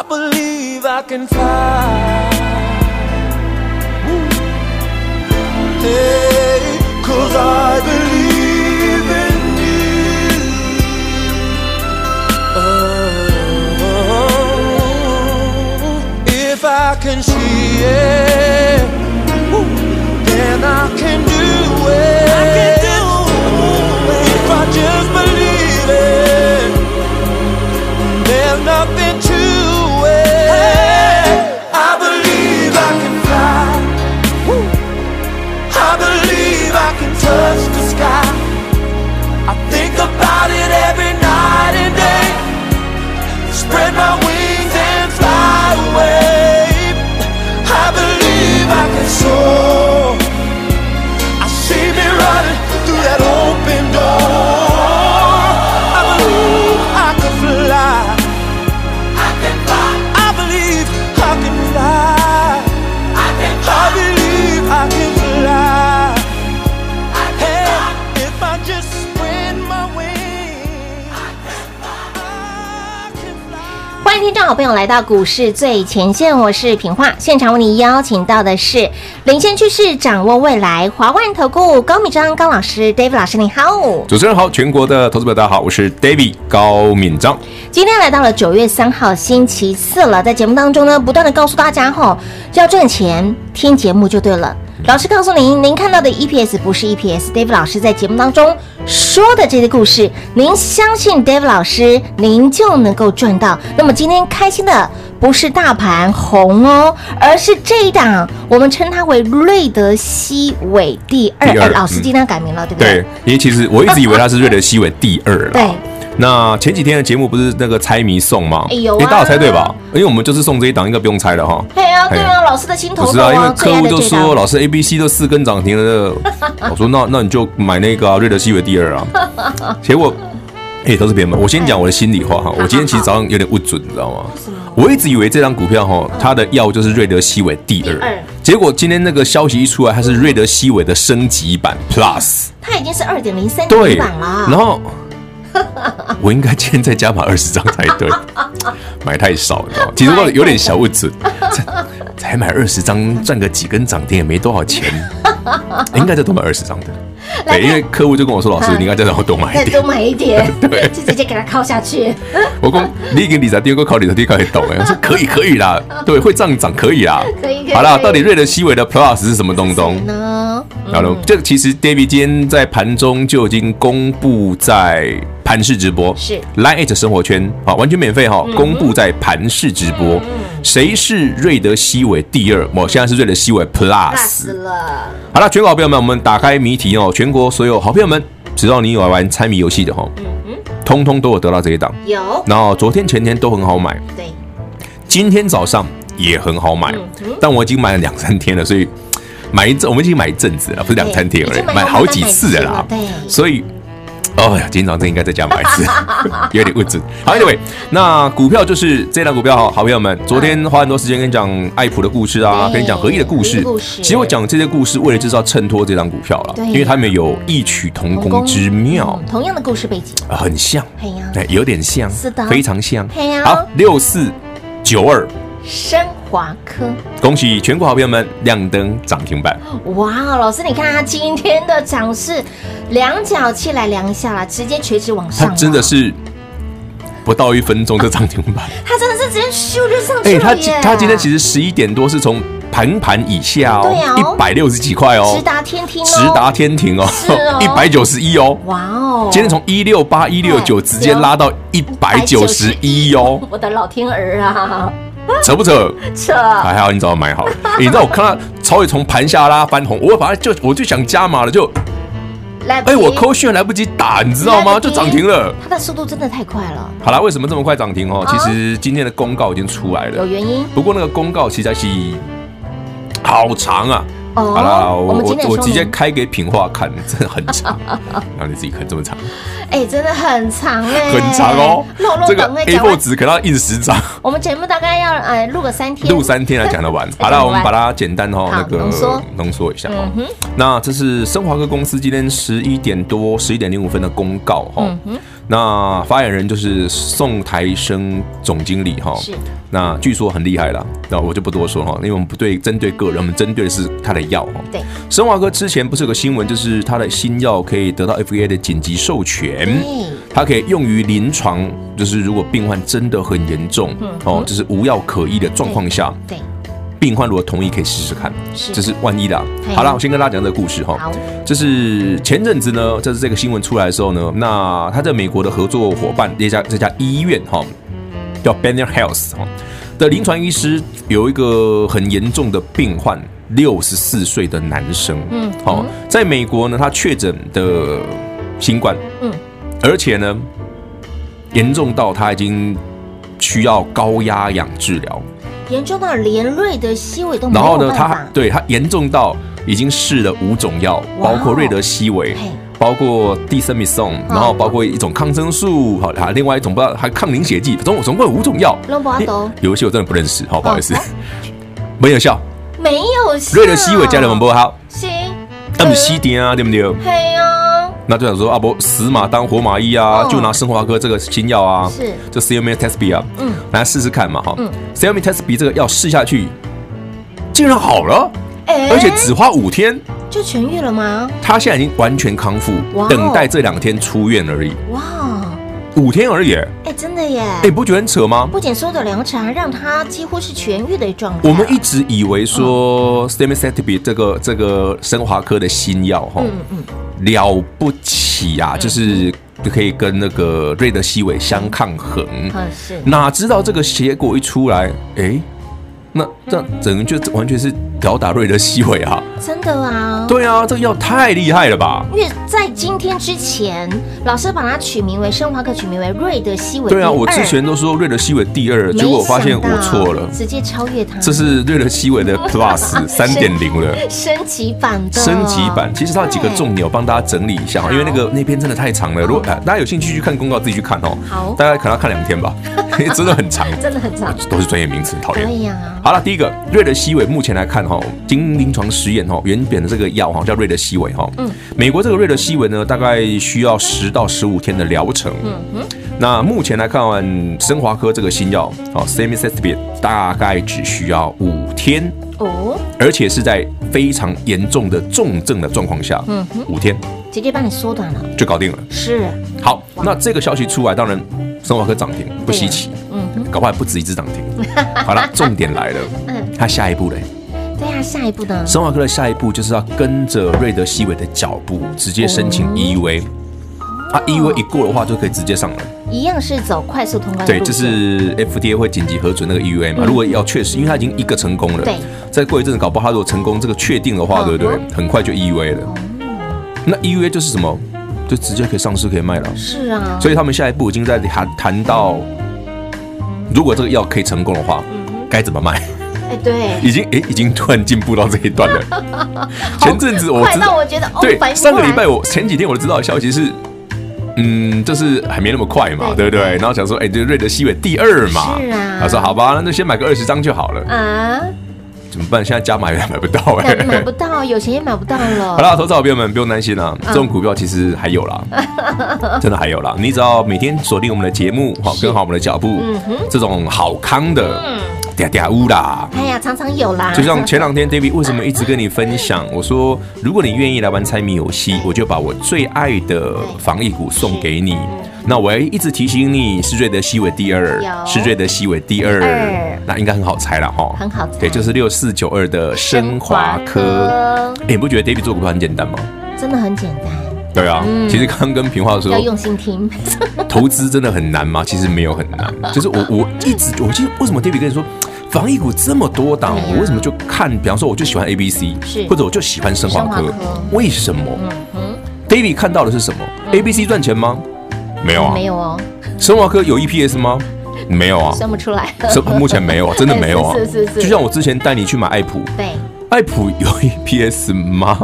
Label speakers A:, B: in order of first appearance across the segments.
A: I believe I can fly. Hey, cause I believe in you. Oh, if I can see it, then I
B: 欢迎听众好朋友来到股市最前线，我是平化，现场为你邀请到的是领先趋势、掌握未来华万投顾高敏章高老师，David 老师你好，
C: 主持人好，全国的投资者大家好，我是 David 高敏章。
B: 今天来到了九月三号星期四了，在节目当中呢，不断的告诉大家吼、哦，要赚钱听节目就对了。老师告诉您，您看到的 EPS 不是 EPS，David 老师在节目当中说的这些故事，您相信 David 老师，您就能够赚到。那么今天开心的不是大盘红哦，而是这一档，我们称它为瑞德西韦第二。
C: 第二
B: 哎老师今天改名了，
C: 嗯、
B: 对不对？
C: 对，因为其实我一直以为它是瑞德西韦第二了。
B: 对。
C: 那前几天的节目不是那个猜谜送吗？
B: 哎呦、啊，
C: 大家猜对吧？因为我们就是送这一档，应该不用猜了哈。
B: 对啊，对啊，老师的心头
C: 不是啊，因为客户就说老师 A、B、C 都四根涨停了，我说那那你就买那个啊，瑞德西韦第二啊。结果，哎，都是别人。我先讲我的心里话哈，我今天其实早上有点不准，你知道吗？我一直以为这张股票哈，它的药就是瑞德西韦第二，结果今天那个消息一出来，它是瑞德西韦的升级版 Plus，
B: 它已经是二点零三级版了。
C: 然后。我应该今天再加码二十张才对，买太少，你知道吗？其实我有点小物质，才买二十张赚个几根涨停也没多少钱，应该再多买二十张的。对，因为客户就跟我说：“老师，你应该再让我多买。一点，
B: 再多买一点，对，就直接给他靠下去。”
C: 我讲你给理财第二个考理财第一个也懂哎，我说可以可以啦，对，会涨涨可以啦，
B: 可以。
C: 好啦，到底瑞德西韦的 Plus 是什么东东？
B: 呢？
C: 好了，这个其实 David 今天在盘中就已经公布在盘式直播，
B: 是。
C: Line@ 生活圈啊，完全免费哈，公布在盘式直播。谁是瑞德西韦第二？我现在是瑞德西韦 Plus
B: 了。
C: 好了，全国朋友们，我们打开谜题哦，全国所有好朋友们，只要你有玩猜谜游戏的哈，通通都有得到这一档。
B: 有。
C: 然后昨天前天都很好买，
B: 对。
C: 今天早上也很好买，但我已经买了两三天了，所以。买一阵，我们已经买一阵子了，不是两三天而已，买好几次了啦。对，所以，哦呀，今天早上应该再加买一次，有点物质。好，Anyway，那股票就是这档股票，好，好朋友们，昨天花很多时间跟你讲爱普的故事啊，跟你讲合一的故事。其实我讲这些故事，为了就是要衬托这档股票了，因为他们有异曲同工之妙，
B: 同样的故事背景，
C: 很像，哎，有点像，
B: 是的，
C: 非常像。好，六四九二。
B: 升华科，
C: 恭喜全国好朋友们亮灯涨停板！
B: 哇，老师，你看它今天的涨势，量角器来量一下啦，直接垂直往上，
C: 它真的是不到一分钟就涨停板，
B: 它真的是直接咻就上去了
C: 哎，它它今天其实十一点多是从盘盘以下哦，一百六十几块哦，
B: 直达天庭，
C: 直达天庭哦，一百九十一哦，
B: 哇哦，
C: 今天从一六八一六九直接拉到一百九十一哦，
B: 我的老天儿啊！
C: 扯不扯？
B: 扯！
C: 还好你早买好 了。你知道我看到超伟从盘下拉翻红，我反正就我就想加码了，就来哎，我扣讯来不及打，你知道吗？就涨停了。
B: 它的速度真的太快了。
C: 好了，为什么这么快涨停哦？其实今天的公告已经出来了，
B: 有原因。
C: 不过那个公告其实是好长啊。
B: 哦，
C: 好了，我我我直接开给品化看，真的很长，让你自己看这么长。
B: 哎，真的很长哎，
C: 很长哦。这个 A4 纸可能要印十张。
B: 我们节目大概要哎录个三天，
C: 录三天来讲得完。好了，我们把它简单哈那个浓缩浓缩一下哈。那这是升华科公司今天十一点多十一点零五分的公告哈。那发言人就是宋台生总经理哈。是。那据说很厉害啦，那我就不多说哈，因为我们不对针对个人，我们针对的是他的药哈。对。升华哥之前不是有个新闻，就是他的新药可以得到 FDA 的紧急授权。它可以用于临床，就是如果病患真的很严重，哦，就是无药可医的状况下，对，病患如果同意，可以试试看，是，这是万一的。好了，我先跟大家讲这个故事哈。好，就是前阵子呢，就是这个新闻出来的时候呢，那他在美国的合作伙伴这家这家医院哈，叫 Banner Health 哈的临床医师有一个很严重的病患，六十四岁的男生，嗯，好，在美国呢，他确诊的新冠，嗯。而且呢，严重到他已经需要高压氧治疗，
B: 严重到连瑞德西韦都没有。然后呢，
C: 他对他严重到已经试了五种药，包括瑞德西韦，包括地塞米松，然后包括一种抗生素，好，还另外一种不知道还抗凝血剂，总总共有五种药。有一些我真的不认识，好不好意思，没有效，
B: 没有效。
C: 瑞德西韦加的很不好，
B: 行，
C: 那么西点啊，对不对？
B: 对啊。
C: 那就想说啊，不死马当活马医啊，就拿生华科这个新药啊，是，就 Clomethaspi 啊，嗯，来试试看嘛，哈，嗯，Clomethaspi 这个药试下去，竟然好了，而且只花五天。
B: 就痊愈了吗？
C: 他现在已经完全康复，等待这两天出院而已。哇，五天而已。
B: 哎，真的耶！
C: 哎，不觉得很扯吗？
B: 不仅缩短疗程，让他几乎是痊愈的状态。
C: 我们一直以为说 Stamethatirib 这个这个升华科的新药哈，嗯嗯，了不起啊，就是可以跟那个瑞德西韦相抗衡。哪知道这个结果一出来，哎。那这样整个就完全是吊打瑞德西韦啊！
B: 真的啊？
C: 对啊，这个药太厉害了吧！
B: 因为在今天之前，老师把它取名为生华科，取名为瑞德西韦。
C: 对啊，我之前都说瑞德西韦第二，结果我发现我错了，
B: 直接超越它。
C: 这是瑞德西韦的 Plus 三点零了，
B: 升级版的。
C: 升级版，其实它有几个重点，我帮大家整理一下，因为那个那篇真的太长了。如果大家有兴趣去看公告，自己去看哦。好，大家可能要看两天吧，因为真的很长，
B: 真的很长，
C: 都是专业名词，讨厌。
B: 可以啊。
C: 好了，第一个瑞德西韦，目前来看哈，经临床实验哈，原本的这个药哈叫瑞德西韦哈，嗯，美国这个瑞德西韦呢，大概需要十到十五天的疗程，嗯哼，那目前来看完生华科这个新药啊，Stamethatirib 大概只需要五天。哦，而且是在非常严重的重症的状况下，嗯哼，五天。
B: 直接帮你缩短了，
C: 就搞定了，
B: 是。
C: 好，那这个消息出来，当然生华科涨停不稀奇，嗯。搞不好不止一只涨停。好了，重点来了，嗯，他下一步嘞？
B: 对啊，下一步呢？
C: 生华科的下一步就是要跟着瑞德西韦的脚步，直接申请 EUA。啊，EUA 一过的话，就可以直接上了。
B: 一样是走快速通关。
C: 对，就是 FDA 会紧急核准那个 EUA 嘛。如果要确实，因为它已经一个成功了，对，再过一阵子，搞不好它如果成功这个确定的话，对不对？很快就 EUA 了。那 EUA 就是什么？就直接可以上市可以卖了。
B: 是啊。
C: 所以他们下一步已经在谈谈到。如果这个药可以成功的话，该怎么卖？
B: 哎，对，
C: 已经哎，已经突然进步到这一段了。前阵子我知道，
B: 我觉得
C: 对，上个礼拜我前几天我都知道的消息是，嗯，就是还没那么快嘛，对不对？然后想说，哎，这瑞德西韦第二嘛，是啊。他说好吧，那就先买个二十张就好了。啊。怎么办？现在加码也买不到哎，
B: 买不到，有钱也买不到了。
C: 好了，投资好朋友们不用担心了，这种股票其实还有啦，真的还有啦。你只要每天锁定我们的节目，好跟好我们的脚步，这种好康的，嗲嗲乌啦。
B: 哎呀，常常有啦。
C: 就像前两天 David 为什么一直跟你分享？我说如果你愿意来玩猜谜游戏，我就把我最爱的防疫股送给你。那我要一直提醒你，是瑞德西韦第二，是瑞德西韦第二，那应该很好猜了哈，
B: 很好猜，
C: 对，就是六四九二的升华科。哎，你不觉得 David 做股票很简单吗？
B: 真的很简单。
C: 对啊，其实刚刚跟平话说，
B: 要用心听。
C: 投资真的很难吗？其实没有很难，就是我我一直，我记得为什么 David 跟你说，防疫股这么多档，我为什么就看？比方说，我就喜欢 A B C，是，或者我就喜欢生化科，为什么？David 看到的是什么？A B C 赚钱吗？没有啊，没有哦。生化科有 EPS 吗？没有啊，
B: 算不出来。
C: 目前没有啊，真的没有啊。是是是。就像我之前带你去买爱普，对，爱普有 EPS 吗？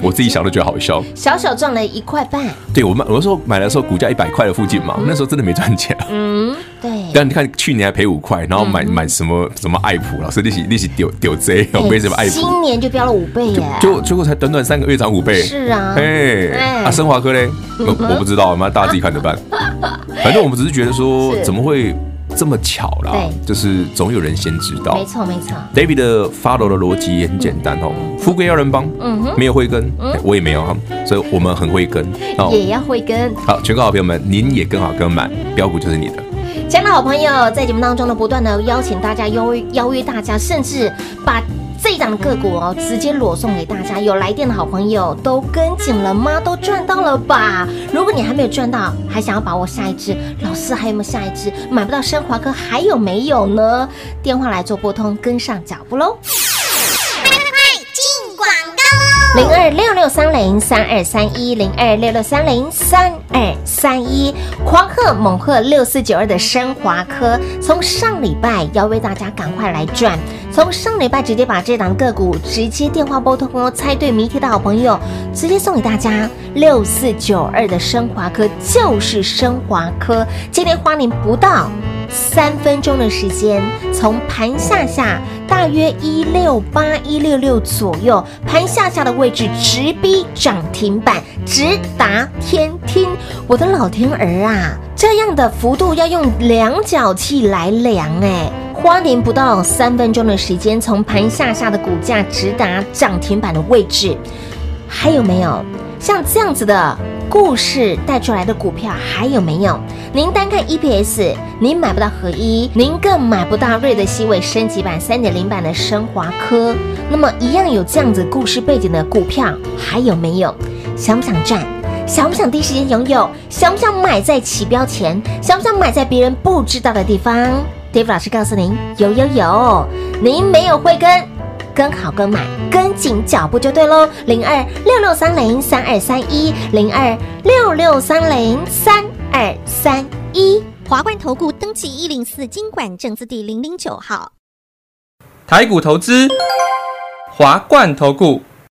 C: 我自己想都觉得好笑。
B: 小小赚了一块半。
C: 对，我们，我那时候买的时候股价一百块的附近嘛，那时候真的没赚钱。嗯，对。但你看去年还赔五块，然后买买什么什么爱普，老师利息利息丢丢贼，为什么爱普？
B: 今年就飙了五倍耶！
C: 就结果才短短三个月涨五倍。
B: 是啊。
C: 哎，啊，升华科嘞？我我不知道，妈大家自己看着办。反正我们只是觉得说，怎么会？这么巧啦，对，就是总有人先知道。没错，没错。David 的 follow 的逻辑也很简单哦，富贵要人帮，嗯哼，没有慧根，我也没有哈，所以我们很会跟，
B: 也要会跟。
C: 好，全国好朋友们，您也跟好跟满，标股就是你的。
B: 亲爱的好朋友，在节目当中呢，不断的邀请大家，邀邀约大家，甚至把。这一档的个股哦，直接裸送给大家。有来电的好朋友都跟紧了吗？都赚到了吧？如果你还没有赚到，还想要把握下一支，老师还有没有下一支？买不到升华科还有没有呢？电话来做拨通，跟上脚步喽。零二六六三零三二三一零二六六三零三二三一，狂贺猛贺六四九二的升华科，从上礼拜要为大家赶快来赚，从上礼拜直接把这档个股直接电话拨通哦，猜对谜题的好朋友直接送给大家六四九二的升华科，就是升华科，今天花您不到。三分钟的时间，从盘下下大约一六八一六六左右，盘下下的位置直逼涨停板，直达天听。我的老天儿啊，这样的幅度要用量角器来量哎！花您不到三分钟的时间，从盘下下的股价直达涨停板的位置，还有没有像这样子的？故事带出来的股票还有没有？您单看 EPS，您买不到合一，您更买不到瑞德西韦升级版三点零版的升华科。那么一样有这样子故事背景的股票还有没有？想不想赚？想不想第一时间拥有？想不想买在起标前？想不想买在别人不知道的地方？David 老师告诉您，有有有，您没有慧根，跟好跟买，跟紧脚步就对喽。零二六六三零三二三一，零二六六三零三二三一。
D: 华冠投顾登记一零四经管证字第零零九号。
E: 台股投资，华冠投顾。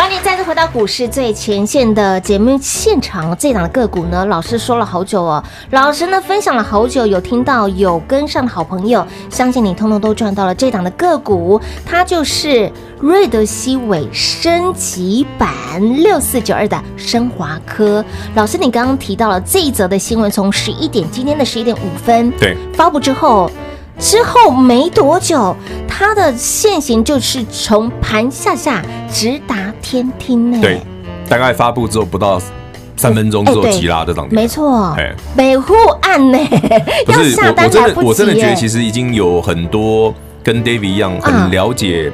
B: 欢迎再次回到股市最前线的节目现场。这档的个股呢，老师说了好久哦，老师呢分享了好久，有听到有跟上的好朋友，相信你通通都赚到了。这档的个股，它就是瑞德西韦升级版六四九二的升华科。老师，你刚刚提到了这一则的新闻，从十一点，今天的十一点五分，
C: 对，
B: 发布之后。之后没多久，它的线型就是从盘下下直达天听呢。
C: 对，大概发布之后不到三分钟之后急拉的涨停。
B: 没错，北户案呢，
C: 不是要下单来不及。我真的觉得其实已经有很多跟 David 一样很了解。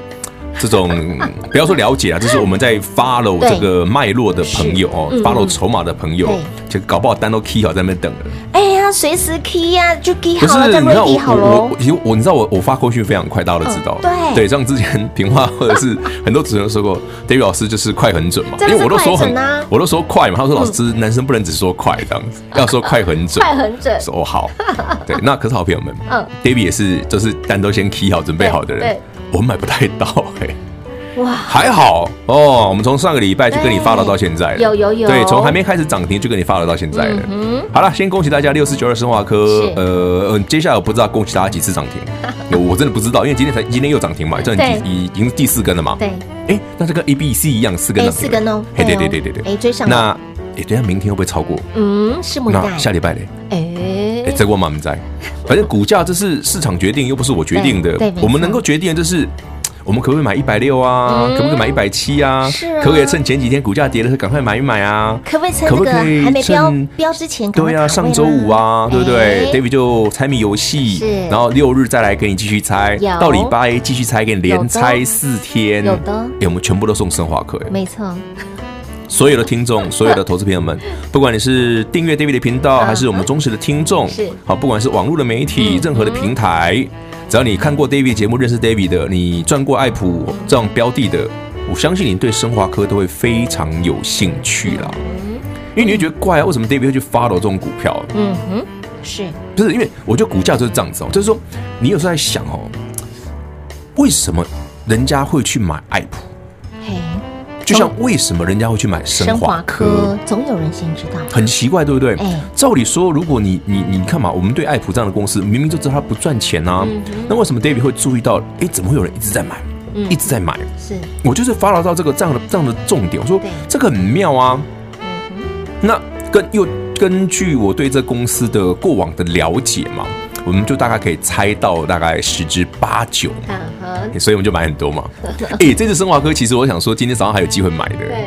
C: 啊这种 不要说了解啊，就是我们在 follow 这个脉络的朋友哦，follow 筹码的朋友，就搞不好单都 key 好在那边等了。
B: 哎呀，随时 key 呀，就 key 好了，再 ready 好了。
C: 其实我你知道我我发过去非常快，大家都知道。
B: 对
C: 对，像之前平话 或者是很多主持人说过，David 老师就是快很准嘛，因为我都说很，我都说快嘛。他说老师，男生不能只说快这样子，要说快很准，
B: 快很准。
C: 说好，对，那可是好朋友们，嗯，David 也是就是单都先 key 好准备好的人。我买不太到 哎，哇，还好哦。我们从上个礼拜就跟你发了到现在了，
B: 有有有，
C: 对，从还没开始涨停就跟你发了到现在了。嗯，好了，先恭喜大家六四九二生化科，呃，接下来我不知道恭喜大家几次涨停，我真的不知道，因为今天才今天又涨停嘛，这已已经是第四根了嘛。对，哎，那这个 A B C 一样四根
B: 四根哦。
C: 对对对对对对，
B: 哎，追上。
C: 那哎，等下明天会不会超过？
B: 嗯，拭目以待。
C: 那下礼拜嘞？哎，再过嘛，我们再，反正股价这是市场决定，又不是我决定的。我们能够决定的就是。我们可不可以买一百六啊？可不可以买一百七啊？是啊。可不可以趁前几天股价跌的时候赶快买一买啊？
B: 可不可以趁这个还没标标之前？
C: 对啊，上周五啊，对不对？David 就猜谜游戏，然后六日再来给你继续猜，到礼拜一继续猜，给你连猜四天。有的。哎，我们全部都送升华课，哎。
B: 没错。
C: 所有的听众，所有的投资朋友们，不管你是订阅 David 的频道，还是我们忠实的听众，是。好，不管是网络的媒体，任何的平台。只要你看过 David 节目，认识 David 的，你赚过爱普这种标的的，我相信你对升华科都会非常有兴趣啦。因为你会觉得怪啊，为什么 David 会去 follow 这种股票？
B: 嗯哼，是，
C: 不是因为我觉得股价就是这样子哦，就是说你有时候在想哦，为什么人家会去买爱普？嘿。就像为什么人家会去买生华科，
B: 总有人先知道，
C: 很奇怪，对不对？哎，照理说，如果你你你看嘛，我们对爱普这样的公司，明明就知道它不赚钱呐，那为什么 David 会注意到？哎，怎么会有人一直在买，一直在买？是我就是发牢到这个这样的这样的重点，我说这个很妙啊。那跟又根据我对这公司的过往的了解嘛。我们就大概可以猜到大概十之八九，所以我们就买很多嘛。哎，这次升华科其实我想说，今天早上还有机会买的，对，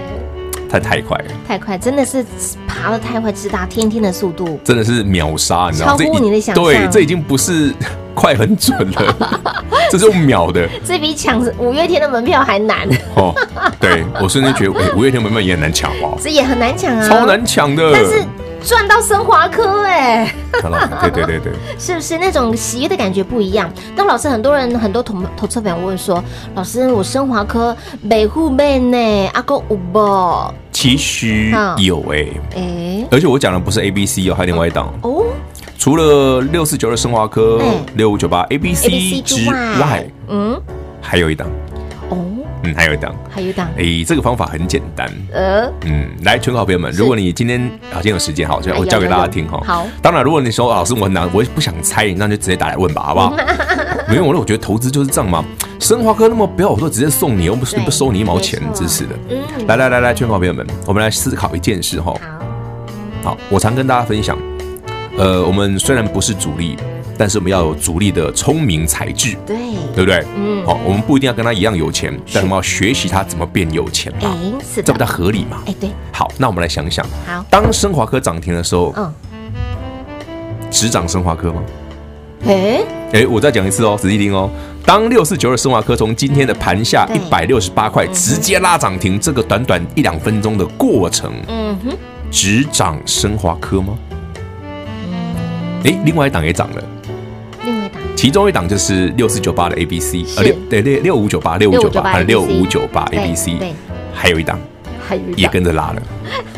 C: 太太快了，
B: 太快，真的是爬的太快，直达天天的速度，
C: 真的是秒杀，你知道吗？
B: 超乎你的想象。
C: 对，这已经不是 快很准了，这是用秒的，
B: 这比抢五月天的门票还难。哦，
C: 对我瞬间觉得，五月天门票也很难抢哦？
B: 这也很难抢啊，
C: 超难抢的。
B: 但是。赚到升华科哎，
C: 对对对对，
B: 是不是？那种喜悦的感觉不一样？那老师，很多人很多同投资朋友问说，老师，我升华科每户妹呢，阿哥有不？
C: 其实有哎、欸，哎、欸，而且我讲的不是 A B C 哦，还有另外一档。哦。除了六四九二升华科、六五九八 A B C 之外，嗯，还有一档。嗯，还有一档，
B: 还有一档。
C: 哎，这个方法很简单。呃，嗯，来，全国好朋友们，如果你今天啊，今天有时间，好，我教给大家听哈。好。当然，如果你说老师我很难，我也不想猜，那就直接打来问吧，好不好？没有，我我觉得投资就是这样嘛。生华科那么不要，我说直接送你，又不是不收你一毛钱，真是的。嗯。来来来来，全国好朋友们，我们来思考一件事哈。好。好，我常跟大家分享，呃，我们虽然不是主力。但是我们要有足力的聪明才智，对，对不对？嗯，好，我们不一定要跟他一样有钱，但我们要学习他怎么变有钱嘛，这不太合理嘛？哎，对。好，那我们来想想，好，当升华科涨停的时候，嗯，只涨升华科吗？哎哎，我再讲一次哦，仔细听哦。当六四九二升华科从今天的盘下一百六十八块直接拉涨停，这个短短一两分钟的过程，嗯哼，只涨升华科吗？哎，另外一档也涨了。其中一档就是六四九八的 A B C，呃六对六六五九八六五九八还是六五九八 A B C，对，还有一档，还有也跟着拉了，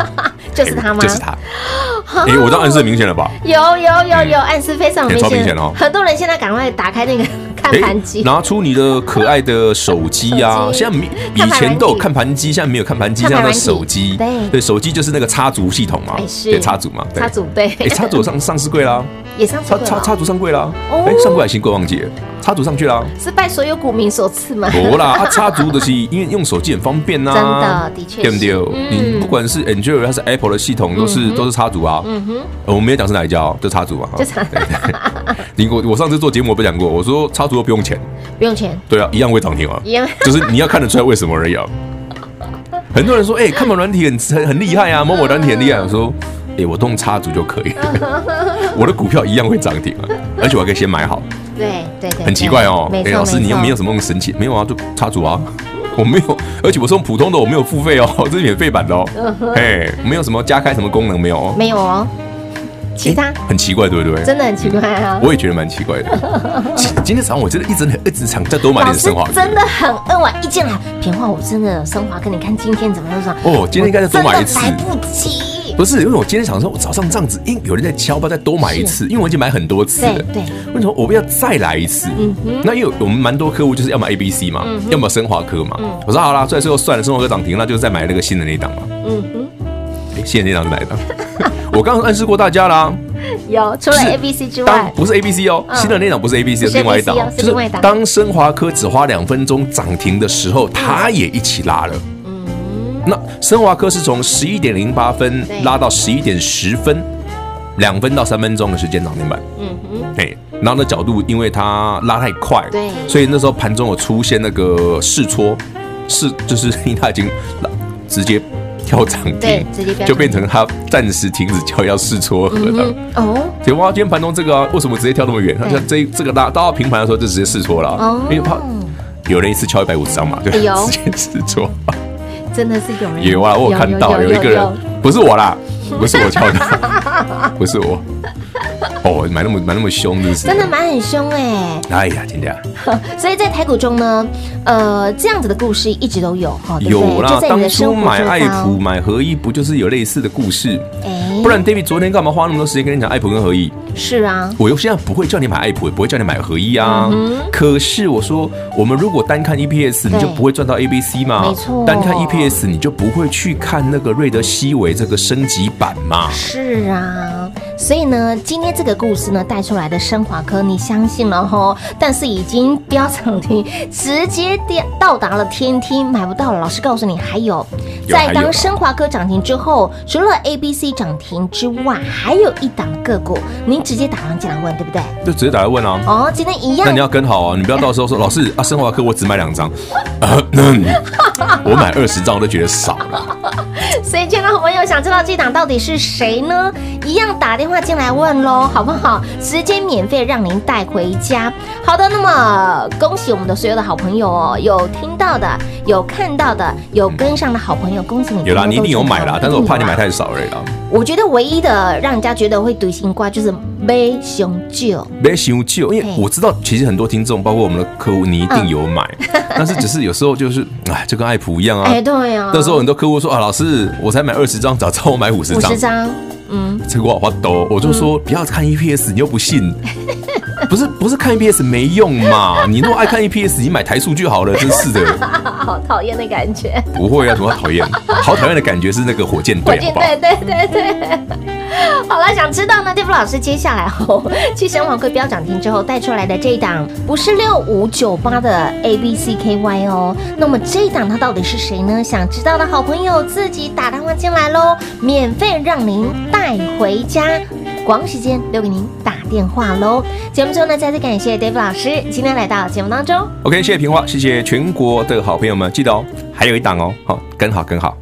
B: 就是他吗？
C: 就是他。哎，我这暗示很明显了吧？
B: 有有有有，暗示非常明显。哦。很多人现在赶快打开那个看盘机，
C: 拿出你的可爱的手机啊！现在以前都有看盘机，现在没有看盘机，现在的手机，对。对，手机就是那个插足系统嘛，对插足嘛，
B: 插足对。
C: 哎，插足上上市柜啦。
B: 也上
C: 插插插足上柜了，哎，上柜还新柜忘记了，插足上去啦，
B: 是拜所有股民所赐吗？
C: 不啦，它插足的是因为用手机很方便呐，
B: 真的，的确，
C: 对不对？你不管是 Android 还是 Apple 的系统，都是都是插足啊。嗯哼，我们没有讲是哪一家，就插足啊。就插。你我我上次做节目我不讲过，我说插足都不用钱，
B: 不用钱。
C: 对啊，一样会涨停啊，一样，就是你要看得出来为什么而已啊。很多人说，哎，看盘软体很很很厉害啊，某某软体很厉害，我说。哎，我动插足就可以，我的股票一样会涨停啊，而且我还可以先买好。
B: 对对对，
C: 很奇怪哦。哎，老师，你又没有什么神奇？没有啊，就插足啊，我没有，而且我是用普通的，我没有付费哦，这是免费版的哦。哎，没有什么加开什么功能没有哦？
B: 没有哦。其他
C: 很奇怪，对不对？
B: 真的很奇怪啊！
C: 我也觉得蛮奇怪的。今天早上我真的一直很一直想再多买点升华，
B: 真的很饿啊！一进来，平话我真的升华科，你看今天怎么样？
C: 哦，今天应该再多买一次。
B: 来不及。
C: 不是，因为我今天想说，我早上这样子，因有人在敲吧，再多买一次，因为我已经买很多次了。对，为什么我不要再来一次？嗯哼。那因为我们蛮多客户就是要么 A B C 嘛，要么升华科嘛。我说好啦，最后算了，升华科涨停，那就再买那个新的那一档嘛。嗯哼。哎，新的那档是哪一档？我刚刚暗示过大家啦。
B: 有，除了 A B C 之外，
C: 不是 A B C 哦，新的那档不是 A B C，是另外一档，就是当升华科只花两分钟涨停的时候，它也一起拉了。那升华科是从十一点零八分拉到十一点十分，两分到三分钟的时间涨停板。嗯哼，哎，然后那角度，因为它拉太快，对，所以那时候盘中有出现那个试戳，试就是因 为它已经直接跳涨停，就变成它暂时停止交易要试撮合了。哦，结果今天盘中这个为什么直接跳那么远？它像这这个拉到平盘的时候就直接试撮了，因为怕有人一次敲一百五十张嘛，对 直接试撮。
B: 真的是有人
C: 有啊，我有看到有一个人，不是我啦，不是我敲的，不是我。哦，买那么买那么凶，就是
B: 真的买很凶哎！
C: 哎呀，真的。
B: 所以在台股中呢，呃，这样子的故事一直都有哈。
C: 有啦，当初买爱普、买合一，不就是有类似的故事？不然 David 昨天干嘛花那么多时间跟你讲爱普跟合一？
B: 是啊，
C: 我又现在不会叫你买爱普，也不会叫你买合一啊。可是我说，我们如果单看 EPS，你就不会赚到 ABC 嘛？没错，单看 EPS，你就不会去看那个瑞德西韦这个升级版嘛？是
B: 啊。所以呢，今天这个故事呢带出来的升华科，你相信了吼？但是已经飙涨停，直接跌到达了天梯，买不到了。老师告诉你，还有，在当升华科涨停之后，除了 A、B、C 涨停之外，还有一档个股，您直接打上进来问，对不对？
C: 就直接打来问啊。
B: 哦，今天一样。
C: 那你要跟好啊，你不要到时候说老师 啊，升华科我只买两张，我买二十张我都觉得少了。
B: 所以，见到我朋友想知道这档到底是谁呢？一样打电话进来问喽，好不好？直接免费让您带回家。好的，那么恭喜我们的所有的好朋友哦，有听到的，有看到的，有跟上的好朋友，恭喜你！
C: 有啦，你一定有买啦，但是我怕你买太少而已啦。
B: 我觉得唯一的让人家觉得会怼心瓜就是买熊酒，
C: 买熊酒，因为我知道其实很多听众，包括我们的客户，你一定有买，嗯、但是只是有时候就是，哎，就跟爱普一样啊。
B: 哎，对啊。
C: 那时候很多客户说啊，老师，我才买二十张，早知道我买五十张。五十张，嗯，这个我好抖，我就说不要看 EPS，你又不信。不是不是看 EPS 没用嘛？你那么爱看 EPS，你买台数就好了，真是的。
B: 好讨厌的感觉。
C: 不会啊，怎么讨厌？好讨厌的感觉是那个火箭队，好不好？
B: 对对对对。好了，想知道呢？David 老师接下来后，继生华科飙涨停之后带出来的这一档，不是六五九八的 ABCKY 哦。那么这一档它到底是谁呢？想知道的好朋友自己打电话进来喽，免费让您带回家。广时间留给您打电话喽。节目中呢，再次感谢 David 老师今天来到节目当中。
C: OK，谢谢平花，谢谢全国的好朋友们，记得哦，还有一档哦，好，跟好跟好。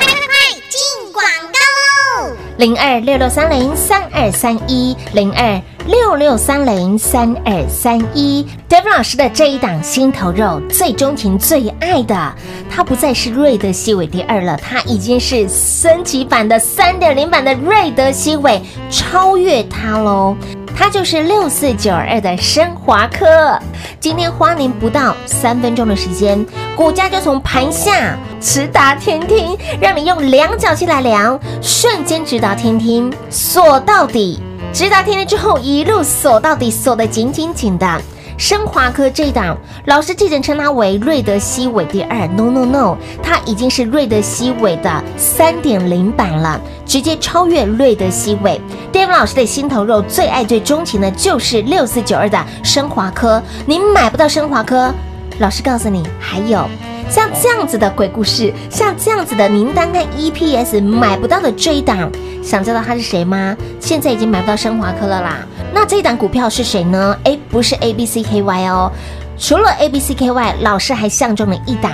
F: 快快快进广告喽！
B: 零二六六三零三二三一零二六六三零三二三一，David 老师的这一档心头肉，最钟情、最爱的，它不再是瑞德西韦第二了，它已经是升级版的三点零版的瑞德西韦，超越它喽。它就是六四九二的升华科，今天花您不到三分钟的时间，股价就从盘下直达天庭，让你用量角器来量，瞬间直达天庭，锁到底。直达天庭之后，一路锁到底，锁得紧紧紧的。升华科这一档，老师记得称它为瑞德西韦第二，no no no，它已经是瑞德西韦的三点零版了，直接超越瑞德西韦。David 老师的心头肉，最爱最钟情的就是六四九二的升华科，你买不到升华科，老师告诉你，还有。像这样子的鬼故事，像这样子的，您单看 EPS 买不到的这一档，想知道他是谁吗？现在已经买不到升华科了啦。那这一档股票是谁呢？诶，不是 ABCKY 哦，除了 ABCKY，老师还相中了一档，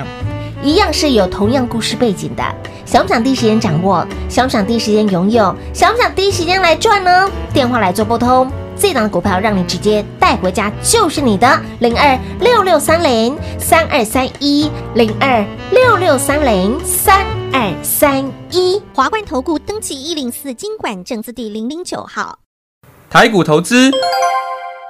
B: 一样是有同样故事背景的。想不想第一时间掌握？想不想第一时间拥有？想不想第一时间来赚呢？电话来做拨通。这档股票让你直接带回家就是你的零二六六三零三二三一零二六六三零三二三一。
D: 华冠投顾登记一零四经管证字第零零九号。
E: 台股投资